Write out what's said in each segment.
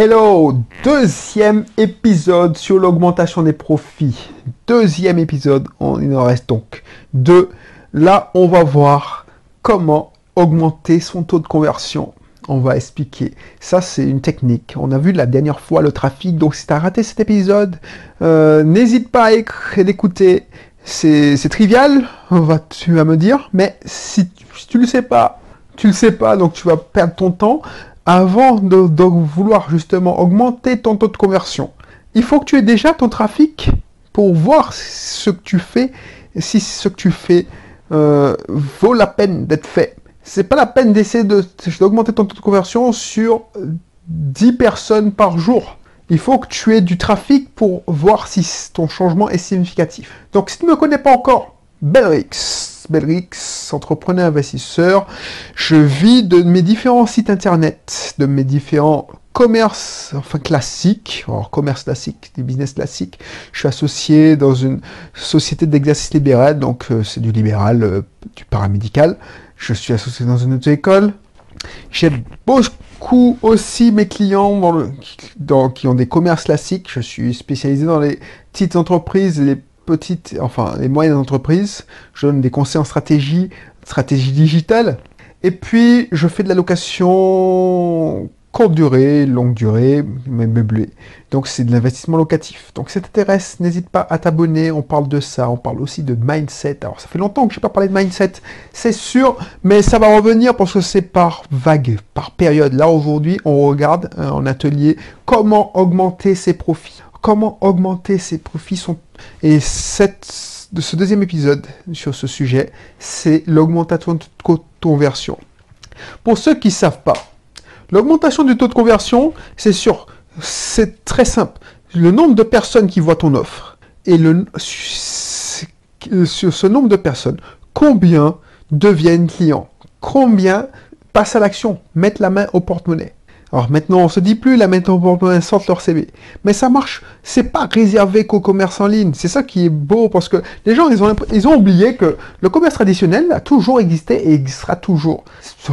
Hello, deuxième épisode sur l'augmentation des profits. Deuxième épisode, il en reste donc deux. Là, on va voir comment augmenter son taux de conversion. On va expliquer. Ça, c'est une technique. On a vu la dernière fois le trafic. Donc, si tu as raté cet épisode, euh, n'hésite pas à l'écouter. C'est trivial, va, tu vas me dire. Mais si, si tu le sais pas, tu le sais pas, donc tu vas perdre ton temps avant de, vouloir justement augmenter ton taux de conversion. Il faut que tu aies déjà ton trafic pour voir ce que tu fais, si ce que tu fais euh, vaut la peine d'être fait. C'est pas la peine d'essayer d'augmenter ton taux de conversion sur 10 personnes par jour. Il faut que tu aies du trafic pour voir si ton changement est significatif. Donc si tu ne me connais pas encore, Belrix, Belrix, entrepreneur investisseur. Je vis de mes différents sites internet, de mes différents commerces, enfin classiques, alors commerce classique, du business classique. Je suis associé dans une société d'exercice libéral, donc euh, c'est du libéral, euh, du paramédical. Je suis associé dans une auto-école. J'aide beaucoup aussi mes clients qui ont des commerces classiques. Je suis spécialisé dans les petites entreprises, les petites, enfin les moyennes entreprises. Je donne des conseils en stratégie, stratégie digitale. Et puis, je fais de la location courte durée, longue durée, même meublé. Donc, c'est de l'investissement locatif. Donc, si ça t'intéresse, n'hésite pas à t'abonner. On parle de ça. On parle aussi de mindset. Alors, ça fait longtemps que je n'ai pas parlé de mindset, c'est sûr, mais ça va revenir parce que c'est par vague, par période. Là, aujourd'hui, on regarde euh, en atelier comment augmenter ses profits comment augmenter ses profits sont... Et cette, de ce deuxième épisode sur ce sujet, c'est l'augmentation de conversion. Pour ceux qui ne savent pas, l'augmentation du taux de conversion, c'est sûr, c'est très simple. Le nombre de personnes qui voient ton offre et le, sur ce nombre de personnes, combien deviennent clients? Combien passent à l'action, mettent la main au porte-monnaie alors maintenant, on se dit plus, la maintenant, sortent leur CV. Mais ça marche, c'est pas réservé qu'au commerce en ligne. C'est ça qui est beau, parce que les gens, ils ont, ils ont oublié que le commerce traditionnel a toujours existé et existera toujours.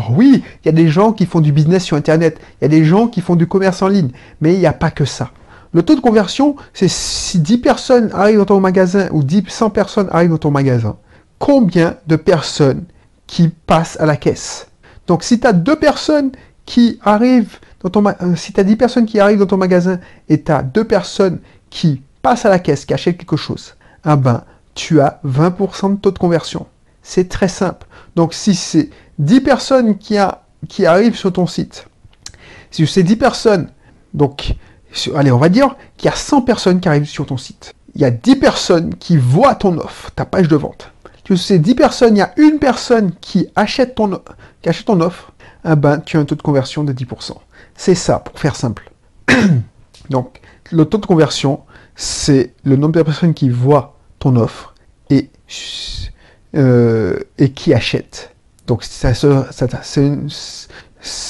Oui, il y a des gens qui font du business sur Internet, il y a des gens qui font du commerce en ligne, mais il n'y a pas que ça. Le taux de conversion, c'est si 10 personnes arrivent dans ton magasin ou 10, 100 personnes arrivent dans ton magasin, combien de personnes qui passent à la caisse? Donc si tu as deux personnes qui arrivent dans ton euh, si tu as 10 personnes qui arrivent dans ton magasin et tu as deux personnes qui passent à la caisse, qui achètent quelque chose, ah ben, tu as 20% de taux de conversion. C'est très simple. Donc si c'est 10 personnes qui, a, qui arrivent sur ton site, si c'est 10 personnes, donc allez, on va dire qu'il y a 100 personnes qui arrivent sur ton site. Il y a 10 personnes qui voient ton offre, ta page de vente. Tu sais, 10 personnes, il y a une personne qui achète ton, qui achète ton offre tu as un taux de conversion de 10%. C'est ça, pour faire simple. Donc, le taux de conversion, c'est le nombre de personnes qui voient ton offre et, euh, et qui achètent. Donc, c'est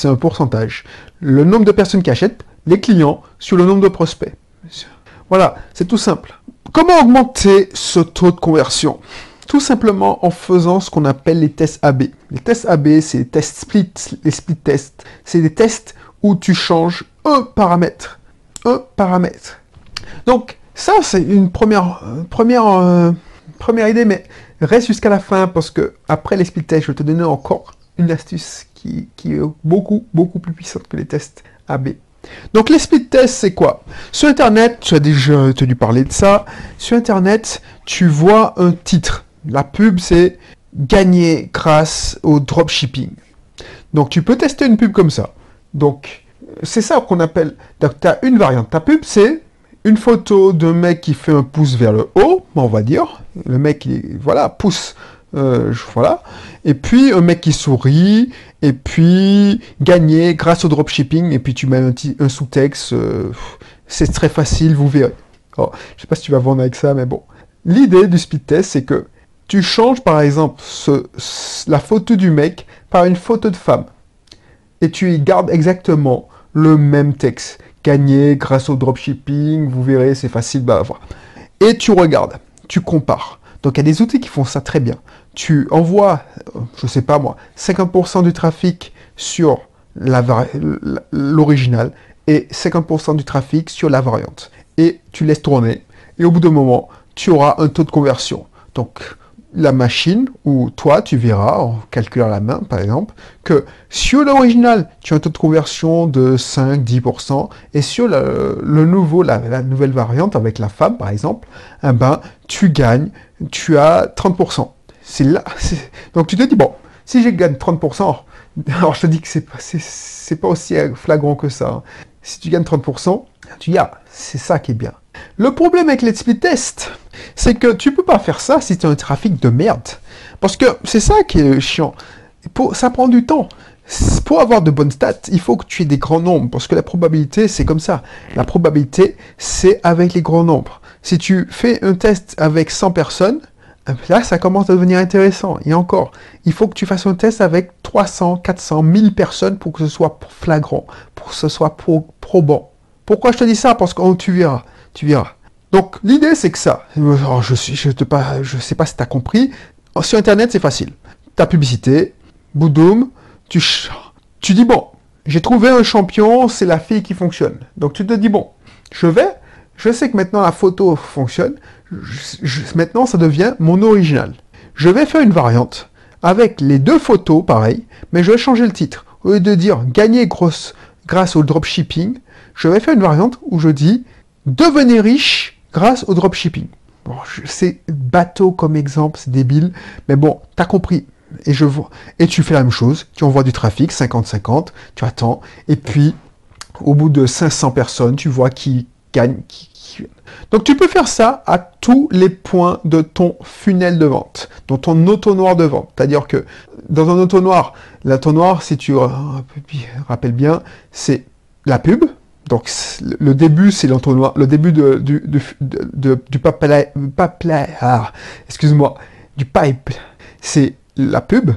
un pourcentage. Le nombre de personnes qui achètent, les clients, sur le nombre de prospects. Voilà, c'est tout simple. Comment augmenter ce taux de conversion? Tout simplement en faisant ce qu'on appelle les tests AB. Les tests AB, c'est les tests split, les split tests. C'est des tests où tu changes un paramètre. Un paramètre. Donc, ça, c'est une première, euh, euh, idée, mais reste jusqu'à la fin parce que après les split tests, je vais te donner encore une astuce qui, qui est beaucoup, beaucoup plus puissante que les tests AB. Donc les split tests, c'est quoi? Sur Internet, tu as déjà entendu parler de ça. Sur Internet, tu vois un titre. La pub, c'est gagner grâce au dropshipping. Donc tu peux tester une pub comme ça. Donc c'est ça qu'on appelle. Donc tu as une variante. Ta pub, c'est une photo d'un mec qui fait un pouce vers le haut, on va dire. Le mec, il, voilà, pouce, euh, voilà. Et puis un mec qui sourit, et puis gagner grâce au dropshipping, et puis tu mets un, sous-texte. Euh, c'est très facile, vous verrez. Oh, je sais pas si tu vas vendre avec ça, mais bon. L'idée du speed test, c'est que tu changes par exemple la photo du mec par une photo de femme. Et tu gardes exactement le même texte. Gagné grâce au dropshipping, vous verrez, c'est facile. Bah, voilà. Et tu regardes, tu compares. Donc il y a des outils qui font ça très bien. Tu envoies, euh, je sais pas moi, 50% du trafic sur l'original et 50% du trafic sur la variante. Et tu laisses tourner. Et au bout d'un moment, tu auras un taux de conversion. Donc, la machine, ou toi, tu verras, en calculant la main, par exemple, que sur l'original, tu as un taux de conversion de 5-10%, et sur le, nouveau, la, nouvelle variante, avec la femme, par exemple, eh ben, tu gagnes, tu as 30%. C'est là, donc tu te dis, bon, si j'ai gagné 30%, alors je te dis que c'est pas, c'est, pas aussi flagrant que ça. Hein. Si tu gagnes 30%, tu dis, ah, c'est ça qui est bien. Le problème avec les speed tests, c'est que tu peux pas faire ça si tu as un trafic de merde. Parce que c'est ça qui est chiant. Pour, ça prend du temps. Pour avoir de bonnes stats, il faut que tu aies des grands nombres. Parce que la probabilité, c'est comme ça. La probabilité, c'est avec les grands nombres. Si tu fais un test avec 100 personnes, là, ça commence à devenir intéressant. Et encore, il faut que tu fasses un test avec 300, 400, 1000 personnes pour que ce soit flagrant, pour que ce soit probant. Pourquoi je te dis ça? Parce que tu verras tu verras. Donc l'idée c'est que ça, je suis, je pas, sais pas si tu as compris. Sur internet c'est facile. Ta publicité, boudoum, tu, tu dis bon, j'ai trouvé un champion, c'est la fille qui fonctionne. Donc tu te dis bon, je vais, je sais que maintenant la photo fonctionne, maintenant ça devient mon original. Je vais faire une variante avec les deux photos pareil, mais je vais changer le titre. Au lieu de dire gagner grosse grâce au dropshipping, je vais faire une variante où je dis devenez riche grâce au dropshipping. Bon, c'est bateau comme exemple, c'est débile, mais bon, t'as compris. Et tu fais la même chose, tu envoies du trafic, 50-50, tu attends, et puis au bout de 500 personnes, tu vois qui gagne, qui, Donc tu peux faire ça à tous les points de ton funnel de vente, dans ton auto-noir de vente. C'est-à-dire que dans un auto-noir, l'auto-noir, si tu rappelles bien, c'est la pub, donc le début, c'est l'entonnoir, le début de, du, du, de, du ah, excuse-moi, du pipe, c'est la pub.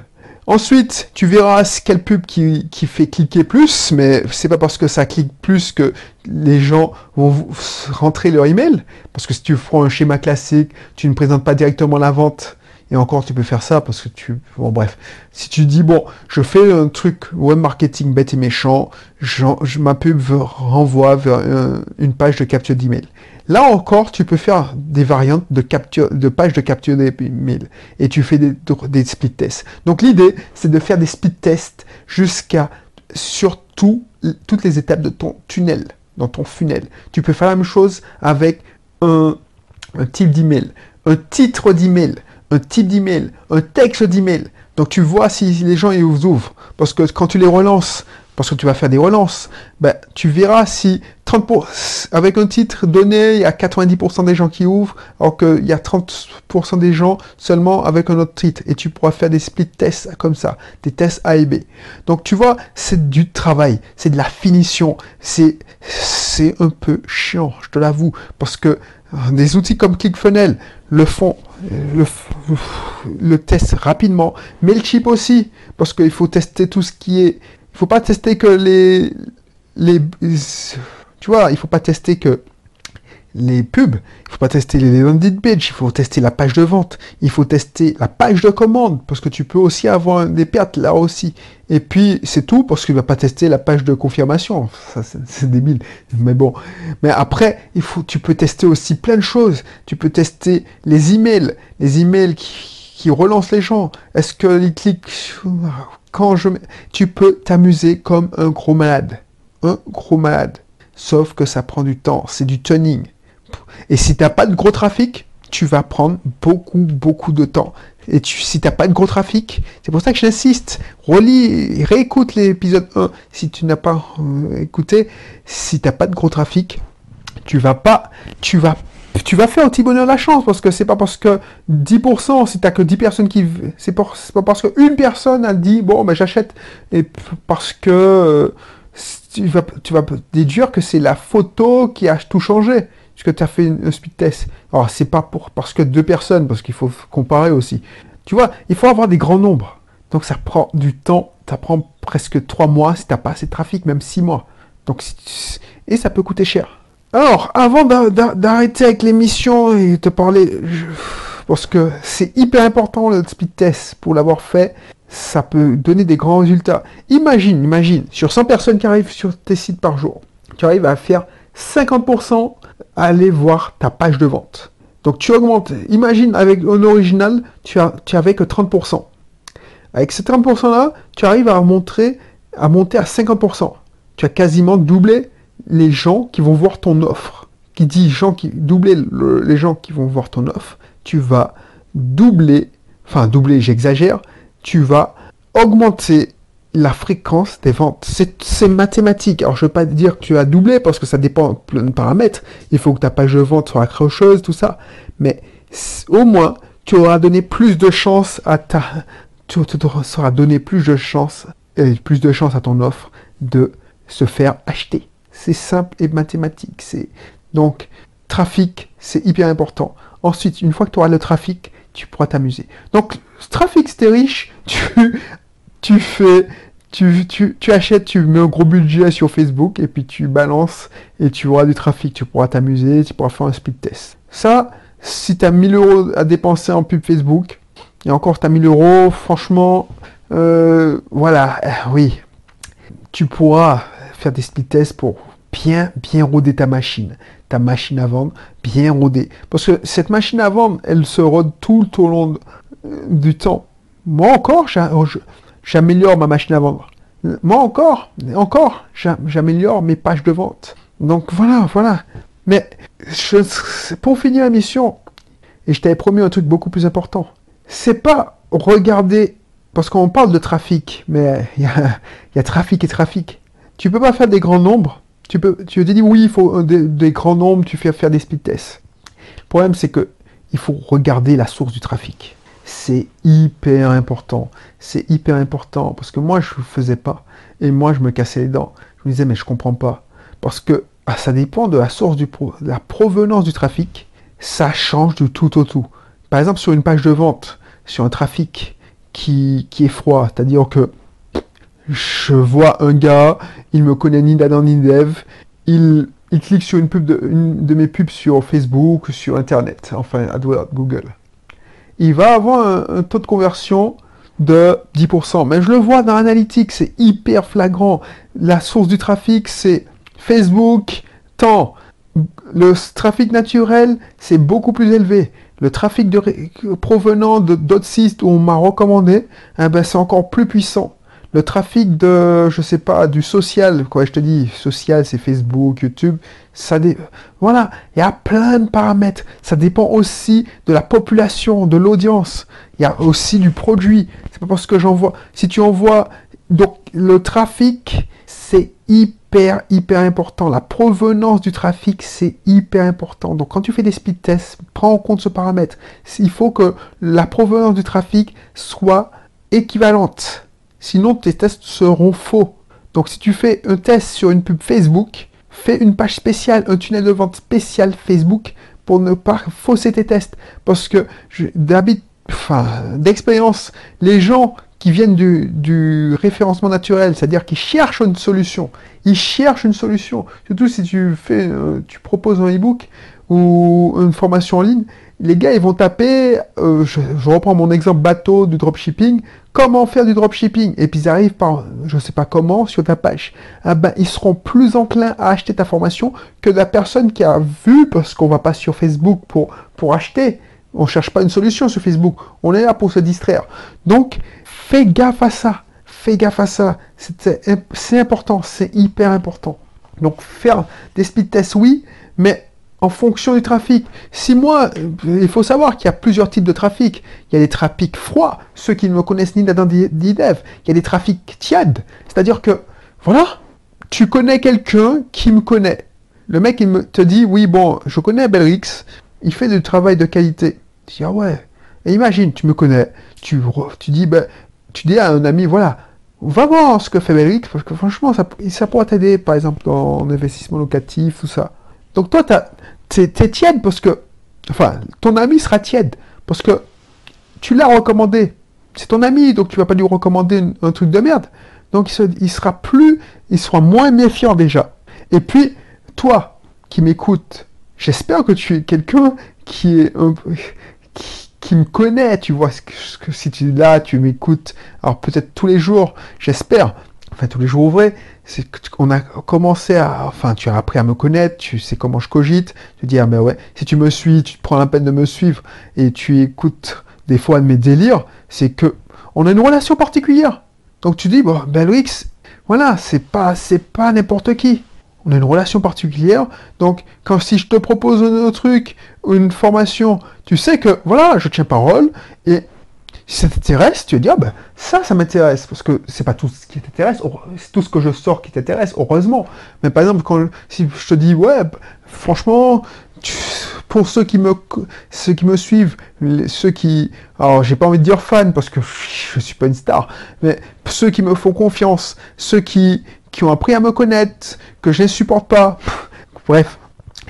Ensuite, tu verras quelle pub qui, qui fait cliquer plus, mais c'est pas parce que ça clique plus que les gens vont rentrer leur email. Parce que si tu prends un schéma classique, tu ne présentes pas directement la vente et encore, tu peux faire ça parce que tu... Bon, bref. Si tu dis, bon, je fais un truc web marketing bête et méchant, je, ma pub renvoie vers une page de capture d'email. Là encore, tu peux faire des variantes de capture, de pages de capture d'email. Et tu fais des, des split tests. Donc l'idée, c'est de faire des split tests jusqu'à, sur toutes les étapes de ton tunnel, dans ton funnel. Tu peux faire la même chose avec un, un type d'email, un titre d'email un type d'email, un texte d'email. Donc tu vois si les gens ils ouvrent. Parce que quand tu les relances, parce que tu vas faire des relances, ben, tu verras si 30%, avec un titre donné, il y a 90% des gens qui ouvrent, alors qu'il y a 30% des gens seulement avec un autre titre. Et tu pourras faire des split tests comme ça, des tests A et B. Donc tu vois, c'est du travail, c'est de la finition, c'est, c'est un peu chiant, je te l'avoue, parce que des outils comme ClickFunnels le font, le, le testent rapidement. Mailchimp aussi, parce qu'il faut tester tout ce qui est. Il faut pas tester que les, les, tu vois, il faut pas tester que les pubs, il faut pas tester les landing pages, il faut tester la page de vente, il faut tester la page de commande, parce que tu peux aussi avoir des pertes là aussi. Et puis c'est tout, parce qu'il va pas tester la page de confirmation. Ça c'est débile. Mais bon. Mais après, il faut, tu peux tester aussi plein de choses. Tu peux tester les emails, les emails qui, qui relancent les gens. Est-ce qu'ils cliquent quand je, tu peux t'amuser comme un gros un gros. Sauf que ça prend du temps, c'est du tuning. Et si tu n'as pas de gros trafic, tu vas prendre beaucoup, beaucoup de temps. Et tu, si tu n'as pas de gros trafic, c'est pour ça que j'insiste, relis, réécoute l'épisode 1 si tu n'as pas euh, écouté. Si tu n'as pas de gros trafic, tu vas pas, tu vas tu vas faire au petit bonheur la chance parce que c'est pas parce que 10%, si t'as que 10 personnes qui, c'est pas, parce qu'une personne a dit bon ben j'achète et parce que euh, tu vas, tu vas déduire que c'est la photo qui a tout changé que tu as fait un speed test. Alors, c'est pas pour, parce que deux personnes, parce qu'il faut comparer aussi. Tu vois, il faut avoir des grands nombres. Donc, ça prend du temps. Ça prend presque trois mois si tu n'as pas assez de trafic, même six mois. Donc, et ça peut coûter cher. Alors, avant d'arrêter avec l'émission et te parler, parce que c'est hyper important le speed test pour l'avoir fait, ça peut donner des grands résultats. Imagine, imagine, sur 100 personnes qui arrivent sur tes sites par jour, tu arrives à faire 50% à aller voir ta page de vente. Donc tu augmentes. Imagine avec un original, tu, as, avais que 30%. Avec ces 30% là, tu arrives à monter à 50%. Tu as quasiment doublé les gens qui vont voir ton offre. Qui dit gens qui doubler les gens qui vont voir ton offre, tu vas doubler, enfin doubler, j'exagère, tu vas augmenter la fréquence des ventes. C'est mathématique. Alors, je ne veux pas dire que tu as doublé parce que ça dépend de plein de paramètres. Il faut que ta page de vente soit accrocheuse, tout ça. Mais au moins, tu auras donné plus de chance à ta, tu auras donné plus de chance, et plus de chance à ton offre de se faire acheter. C'est simple et mathématique. C'est donc trafic, c'est hyper important. Ensuite, une fois que tu auras le trafic, tu pourras t'amuser. Donc, trafic, c'est riche, tu tu fais, tu, tu, tu, achètes, tu mets un gros budget sur Facebook et puis tu balances et tu auras du trafic. Tu pourras t'amuser, tu pourras faire un speed test. Ça, si tu as 1000 euros à dépenser en pub Facebook, et encore tu as 1000 euros, franchement, euh, voilà, euh, oui, tu pourras faire des speed tests pour bien, bien roder ta machine. Ta machine à vendre, bien roder. Parce que cette machine à vendre, elle se rôde tout au long euh, du temps. Moi encore, j'améliore ma machine à vendre. Moi encore, encore, j'améliore mes pages de vente. Donc voilà, voilà. Mais je, pour finir la mission, et je t'avais promis un truc beaucoup plus important, c'est pas regarder, parce qu'on parle de trafic, mais il y a, trafic et trafic. Tu peux pas faire des grands nombres. Tu peux, tu te dis oui, il faut des, grands nombres, tu fais faire des speed tests. Le problème, c'est que il faut regarder la source du trafic c'est hyper important. C'est hyper important parce que moi je ne faisais pas et moi je me cassais les dents. Je me disais mais je comprends pas parce que ah, ça dépend de la source du la provenance du trafic. Ça change du tout au tout. Par exemple sur une page de vente, sur un trafic qui, qui est froid, c'est-à-dire que je vois un gars, il me connaît ni d'Adam ni dev, il, il clique sur une pub de, une de mes pubs sur Facebook, sur Internet, enfin AdWords, Google il va avoir un, taux de conversion de 10%. Mais je le vois dans l'analytique, c'est hyper flagrant. La source du trafic, c'est Facebook, temps. Le trafic naturel, c'est beaucoup plus élevé. Le trafic provenant d'autres sites où on m'a recommandé, eh ben, c'est encore plus puissant. Le trafic de, je sais pas, du social, quoi, je te dis, social, c'est Facebook, YouTube, ça dé... voilà, il y a plein de paramètres. Ça dépend aussi de la population, de l'audience. Il y a aussi du produit. C'est pas parce que j'envoie, si tu envoies, donc le trafic, c'est hyper, hyper important. La provenance du trafic, c'est hyper important. Donc quand tu fais des speed tests, prends en compte ce paramètre. Il faut que la provenance du trafic soit équivalente. Sinon, tes tests seront faux. Donc, si tu fais un test sur une pub Facebook, fais une page spéciale, un tunnel de vente spécial Facebook pour ne pas fausser tes tests. Parce que d'expérience, les gens qui viennent du, référencement naturel, c'est-à-dire qui cherchent une solution, ils cherchent une solution. Surtout si tu fais, euh, tu proposes un e-book ou une formation en ligne, les gars, ils vont taper, euh, je, reprends mon exemple bateau du dropshipping, comment faire du dropshipping? Et puis ils arrivent par, je sais pas comment, sur ta page. Ah ben, ils seront plus enclins à acheter ta formation que la personne qui a vu, parce qu'on va pas sur Facebook pour, pour acheter. On cherche pas une solution sur Facebook. On est là pour se distraire. Donc, fais gaffe à ça. Fais gaffe à ça. C'est important. C'est hyper important. Donc, faire des speed tests, oui, mais en fonction du trafic. Si moi, euh, il faut savoir qu'il y a plusieurs types de trafic. Il y a des trafics froids, ceux qui ne me connaissent ni d'Adam ni d'Idev. Il y a des trafics tièdes. C'est-à-dire que, voilà, tu connais quelqu'un qui me connaît. Le mec, il me, te dit, oui, bon, je connais Belrix, il fait du travail de qualité. Tu dis, ah ouais. Et imagine, tu me connais, tu, dis, ben, tu dis à un ami, voilà, va voir ce que fait Belrix, parce que franchement, ça, ça pourra t'aider, par exemple, dans l'investissement locatif, tout ça. Donc toi, tu es, tiède parce que, enfin, ton ami sera tiède parce que tu l'as recommandé. C'est ton ami, donc tu vas pas lui recommander un, truc de merde. Donc il, sera plus, il sera moins méfiant déjà. Et puis, toi qui m'écoutes, j'espère que tu es quelqu'un qui est qui, me connaît, tu vois, que, si tu es là, tu m'écoutes, alors peut-être tous les jours, j'espère. Enfin tous les jours ouvrés, c'est qu'on a commencé à, enfin tu as appris à me connaître, tu sais comment je cogite, tu dis ah ben ouais, si tu me suis, tu prends la peine de me suivre et tu écoutes des fois mes délires, c'est que on a une relation particulière. Donc tu dis bon Loïc, voilà, c'est pas c'est pas n'importe qui. On a une relation particulière. Donc quand si je te propose un truc, une formation, tu sais que voilà, je tiens parole et si ça t'intéresse, tu vas dire, ah ben, ça, ça m'intéresse, parce que c'est pas tout ce qui t'intéresse, c'est tout ce que je sors qui t'intéresse, heureusement. Mais par exemple, quand si je te dis, ouais, franchement, pour ceux qui me ceux qui me suivent, ceux qui, alors j'ai pas envie de dire fan parce que je suis pas une star, mais ceux qui me font confiance, ceux qui qui ont appris à me connaître, que je ne supporte pas, bref,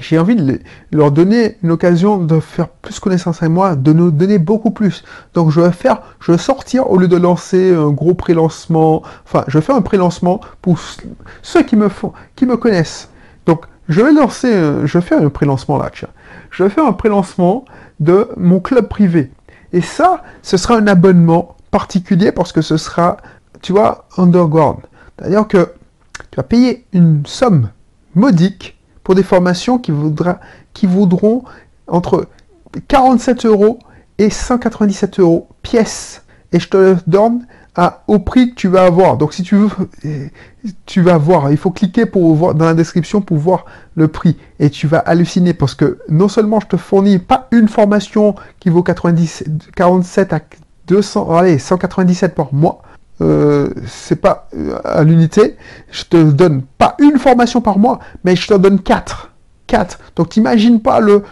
j'ai envie de leur donner une occasion de faire plus connaissance avec moi, de nous donner beaucoup plus. Donc je vais faire, je vais sortir au lieu de lancer un gros pré-lancement. Enfin, je vais faire un pré-lancement pour ceux qui me font, qui me connaissent. Donc je vais lancer, je vais faire un pré-lancement là, tiens. Je vais faire un pré-lancement de mon club privé. Et ça, ce sera un abonnement particulier parce que ce sera, tu vois, underground. C'est-à-dire que tu vas payer une somme modique pour des formations qui, voudra, qui vaudront entre 47 euros et 197 euros pièce. Et je te donne à, au prix que tu vas avoir. Donc si tu veux, tu vas voir, il faut cliquer pour voir dans la description pour voir le prix. Et tu vas halluciner parce que non seulement je te fournis pas une formation qui vaut 90, 47 à 200, allez, 197 par mois, euh, c'est pas euh, à l'unité. Je te donne pas une formation par mois, mais je te donne quatre. Quatre. Donc t'imagines pas le,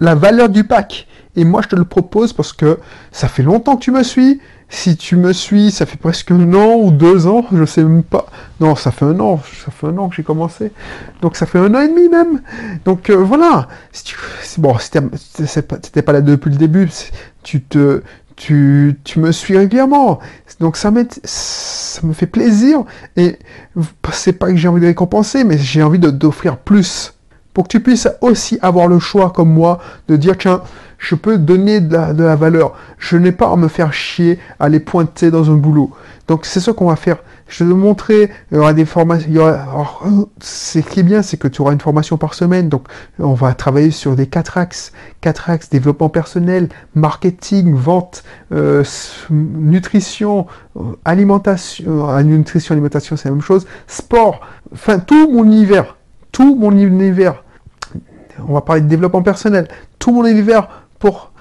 la valeur du pack. Et moi je te le propose parce que ça fait longtemps que tu me suis. Si tu me suis, ça fait presque un an ou deux ans, je sais même pas. Non, ça fait un an, ça fait un an que j'ai commencé. Donc ça fait un an et demi même. Donc euh, voilà. Si tu, bon, c'était pas là depuis le début. Tu te, tu, me suis régulièrement. Donc ça, ça me fait plaisir. Et c'est pas que j'ai envie de récompenser, mais j'ai envie d'offrir plus. Pour que tu puisses aussi avoir le choix, comme moi, de dire, tiens, je peux donner de la, de la valeur. Je n'ai pas à me faire chier à les pointer dans un boulot. Donc c'est ce qu'on va faire. Je vais te montrer, il y aura des formations. Ce qui est bien, c'est que tu auras une formation par semaine. Donc on va travailler sur des quatre axes. Quatre axes, développement personnel, marketing, vente, euh, nutrition, euh, alimentation. Euh, nutrition, alimentation, c'est la même chose. Sport, enfin tout mon univers. Tout mon univers. On va parler de développement personnel. Tout mon univers pour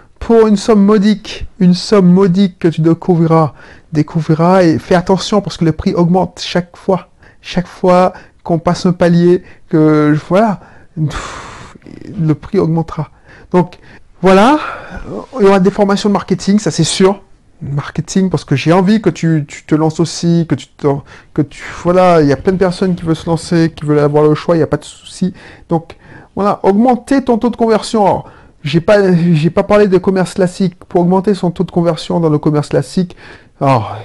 une somme modique, une somme modique que tu découvriras, découvriras et fais attention parce que le prix augmente chaque fois. Chaque fois qu'on passe un palier, que voilà, le prix augmentera. Donc voilà, il y aura des formations de marketing, ça c'est sûr. Marketing parce que j'ai envie que tu, te lances aussi, que tu que tu voilà, il y a plein de personnes qui veulent se lancer, qui veulent avoir le choix, il n'y a pas de souci. Donc voilà, augmenter ton taux de conversion. J'ai pas, j'ai pas parlé de commerce classique. Pour augmenter son taux de conversion dans le commerce classique, alors,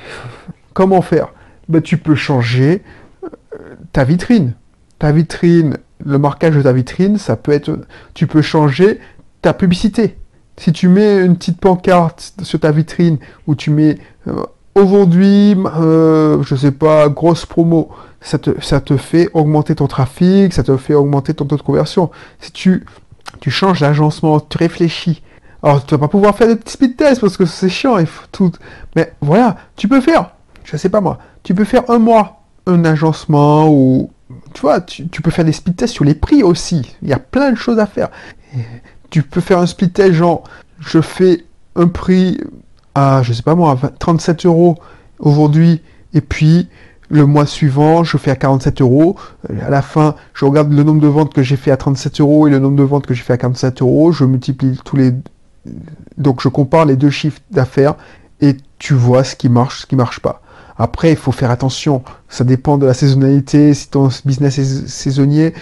comment faire? Ben, Tu peux changer euh, ta vitrine. Ta vitrine, le marquage de ta vitrine, ça peut être. Tu peux changer ta publicité. Si tu mets une petite pancarte sur ta vitrine où tu mets euh, aujourd'hui, euh, je sais pas, grosse promo, ça te, fait augmenter ton trafic, ça te fait augmenter ton taux de conversion. Si tu changes l'agencement, tu réfléchis. Alors, tu vas pas pouvoir faire des petits speed tests parce que c'est chiant, il faut tout. Mais voilà, tu peux faire, je sais pas moi, tu peux faire un mois, un agencement ou. Tu vois, tu, peux faire des speed tests sur les prix aussi. Il y a plein de choses à faire. tu peux faire un speed test genre, je fais un prix à, je sais pas moi, 37 euros aujourd'hui, et puis le mois suivant, je fais à 47 euros. À la fin, je regarde le nombre de ventes que j'ai fait à 37 euros et le nombre de ventes que j'ai fait à 47 euros. Je multiplie tous les... Donc je compare les deux chiffres d'affaires et tu vois ce qui marche, ce qui marche pas. Après, il faut faire attention. Ça dépend de la saisonnalité. Si ton business est saisonnier,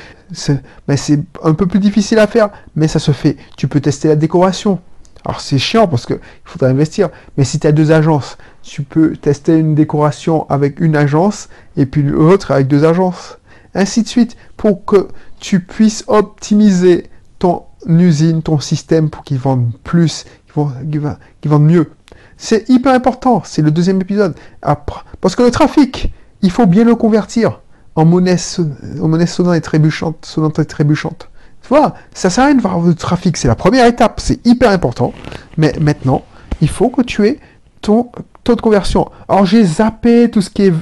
ben, c'est un peu plus difficile à faire, mais ça se fait. Tu peux tester la décoration. Alors c'est chiant parce qu'il faudra investir. Mais si tu as deux agences, tu peux tester une décoration avec une agence et puis l'autre avec deux agences. Ainsi de suite pour que tu puisses optimiser usine, ton système pour qu'ils vendent plus, qu'ils vendent, mieux. C'est hyper important. C'est le deuxième épisode. Après, parce que le trafic, il faut bien le convertir en monnaie, en monnaie sonnante et trébuchante. Sonnante et trébuchante. Vois, ça sert à rien de voir le trafic. C'est la première étape. C'est hyper important. Mais maintenant, il faut que tu aies ton taux de conversion. Alors j'ai zappé tout ce qui est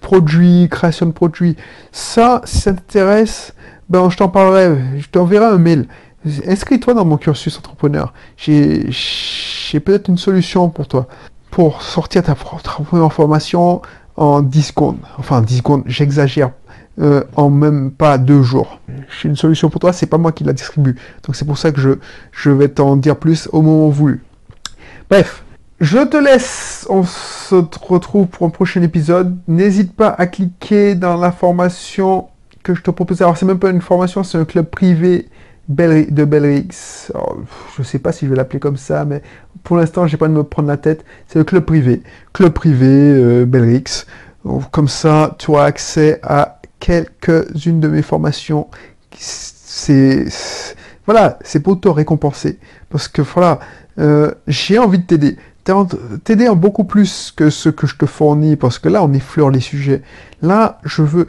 produit, création de produits. Ça, si ça t'intéresse, ben je t'en parlerai. Je t'enverrai un mail. Inscris-toi dans mon cursus entrepreneur. J'ai peut-être une solution pour toi. Pour sortir ta première formation en 10 secondes? Enfin, 10 secondes, j'exagère. Euh, en même pas deux jours. J'ai une solution pour toi, c'est pas moi qui la distribue. Donc c'est pour ça que je, je vais t'en dire plus au moment voulu. Bref, je te laisse, on se retrouve pour un prochain épisode. N'hésite pas à cliquer dans la formation que je te propose. Alors c'est même pas une formation, c'est un club privé de Belrix. je sais pas si je vais l'appeler comme ça, mais pour l'instant, j'ai pas de me prendre la tête. C'est le club privé. Club privé euh, Belrix. comme ça, tu as accès à quelques-unes de mes formations. C'est voilà, c'est pour te récompenser parce que voilà, euh, j'ai envie de t'aider t'aider en beaucoup plus que ce que je te fournis, parce que là, on effleure les sujets. Là, je veux,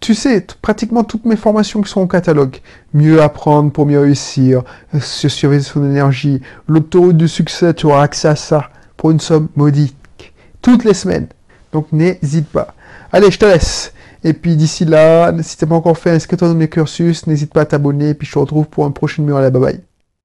tu sais, pratiquement toutes mes formations qui sont au catalogue. Mieux apprendre pour mieux réussir, euh, se surveiller son énergie, l'autoroute du succès, tu auras accès à ça pour une somme modique. Toutes les semaines. Donc n'hésite pas. Allez, je te laisse. Et puis d'ici là, si t'es pas encore fait, inscris-toi dans mes cursus, n'hésite pas à t'abonner, et puis je te retrouve pour un prochain numéro. Allez, bye bye.